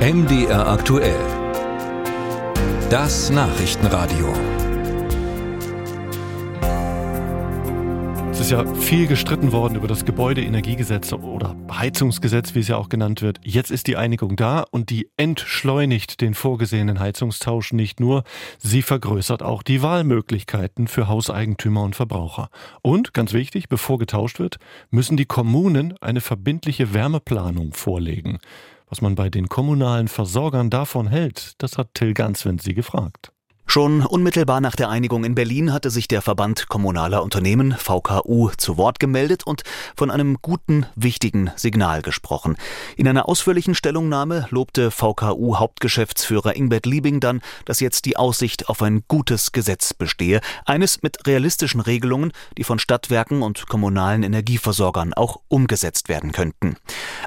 MDR aktuell. Das Nachrichtenradio. Es ist ja viel gestritten worden über das Gebäudeenergiegesetz oder Heizungsgesetz, wie es ja auch genannt wird. Jetzt ist die Einigung da und die entschleunigt den vorgesehenen Heizungstausch nicht nur, sie vergrößert auch die Wahlmöglichkeiten für Hauseigentümer und Verbraucher. Und, ganz wichtig, bevor getauscht wird, müssen die Kommunen eine verbindliche Wärmeplanung vorlegen. Was man bei den kommunalen Versorgern davon hält, das hat Till Ganswind sie gefragt. Schon unmittelbar nach der Einigung in Berlin hatte sich der Verband kommunaler Unternehmen VKU zu Wort gemeldet und von einem guten, wichtigen Signal gesprochen. In einer ausführlichen Stellungnahme lobte VKU Hauptgeschäftsführer Ingbert Liebing dann, dass jetzt die Aussicht auf ein gutes Gesetz bestehe, eines mit realistischen Regelungen, die von Stadtwerken und kommunalen Energieversorgern auch umgesetzt werden könnten.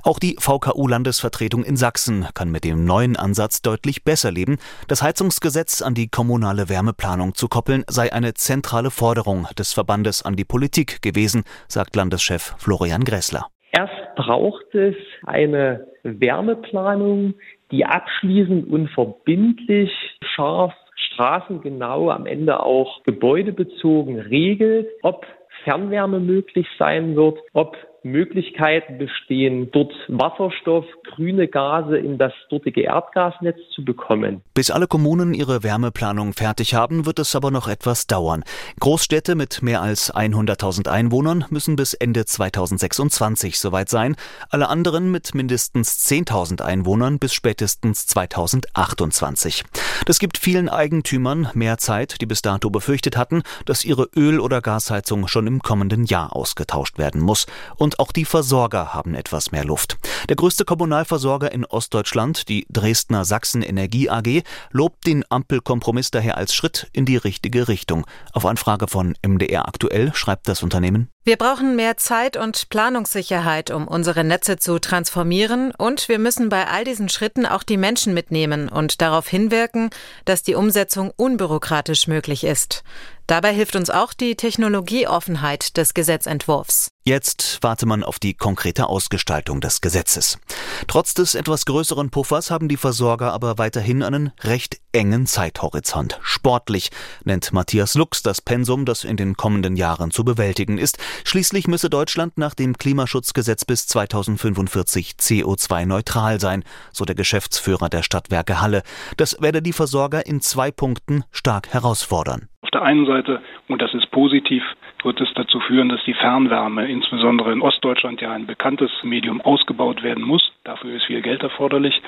Auch die VKU Landesvertretung in Sachsen kann mit dem neuen Ansatz deutlich besser leben. Das Heizungsgesetz an die kommunalen kommunale Wärmeplanung zu koppeln, sei eine zentrale Forderung des Verbandes an die Politik gewesen, sagt Landeschef Florian Gressler. Erst braucht es eine Wärmeplanung, die abschließend und verbindlich scharf straßengenau am Ende auch gebäudebezogen regelt, ob Fernwärme möglich sein wird, ob Möglichkeiten bestehen, dort Wasserstoff, grüne Gase in das dortige Erdgasnetz zu bekommen. Bis alle Kommunen ihre Wärmeplanung fertig haben, wird es aber noch etwas dauern. Großstädte mit mehr als 100.000 Einwohnern müssen bis Ende 2026 soweit sein, alle anderen mit mindestens 10.000 Einwohnern bis spätestens 2028. Das gibt vielen Eigentümern mehr Zeit, die bis dato befürchtet hatten, dass ihre Öl- oder Gasheizung schon im kommenden Jahr ausgetauscht werden muss und und auch die Versorger haben etwas mehr Luft. Der größte Kommunalversorger in Ostdeutschland, die Dresdner Sachsen Energie AG, lobt den Ampelkompromiss daher als Schritt in die richtige Richtung. Auf Anfrage von MDR aktuell schreibt das Unternehmen wir brauchen mehr Zeit und Planungssicherheit, um unsere Netze zu transformieren, und wir müssen bei all diesen Schritten auch die Menschen mitnehmen und darauf hinwirken, dass die Umsetzung unbürokratisch möglich ist. Dabei hilft uns auch die Technologieoffenheit des Gesetzentwurfs. Jetzt warte man auf die konkrete Ausgestaltung des Gesetzes. Trotz des etwas größeren Puffers haben die Versorger aber weiterhin einen recht engen Zeithorizont. Sportlich nennt Matthias Lux das Pensum, das in den kommenden Jahren zu bewältigen ist. Schließlich müsse Deutschland nach dem Klimaschutzgesetz bis 2045 CO2-neutral sein, so der Geschäftsführer der Stadtwerke Halle. Das werde die Versorger in zwei Punkten stark herausfordern. Auf der einen Seite, und das ist positiv, wird es dazu führen, dass die Fernwärme, insbesondere in Ostdeutschland ja ein bekanntes Medium, ausgebaut werden muss. Dafür ist viel Geld erforderlich.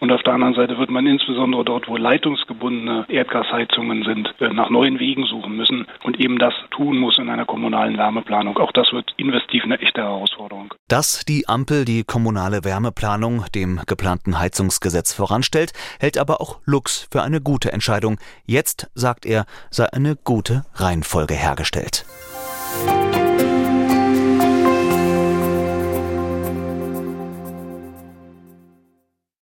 Und auf der anderen Seite wird man insbesondere dort, wo leitungsgebundene Erdgasheizungen sind, äh, nach neuen Wegen suchen müssen und eben das tun muss in einer kommunalen Wärmeplanung. Auch das wird investiv eine echte Herausforderung. Dass die Ampel die kommunale Wärmeplanung dem geplanten Heizungsgesetz voranstellt, hält aber auch Lux für eine gute Entscheidung. Jetzt, sagt er, sei eine gute Reihenfolge hergestellt.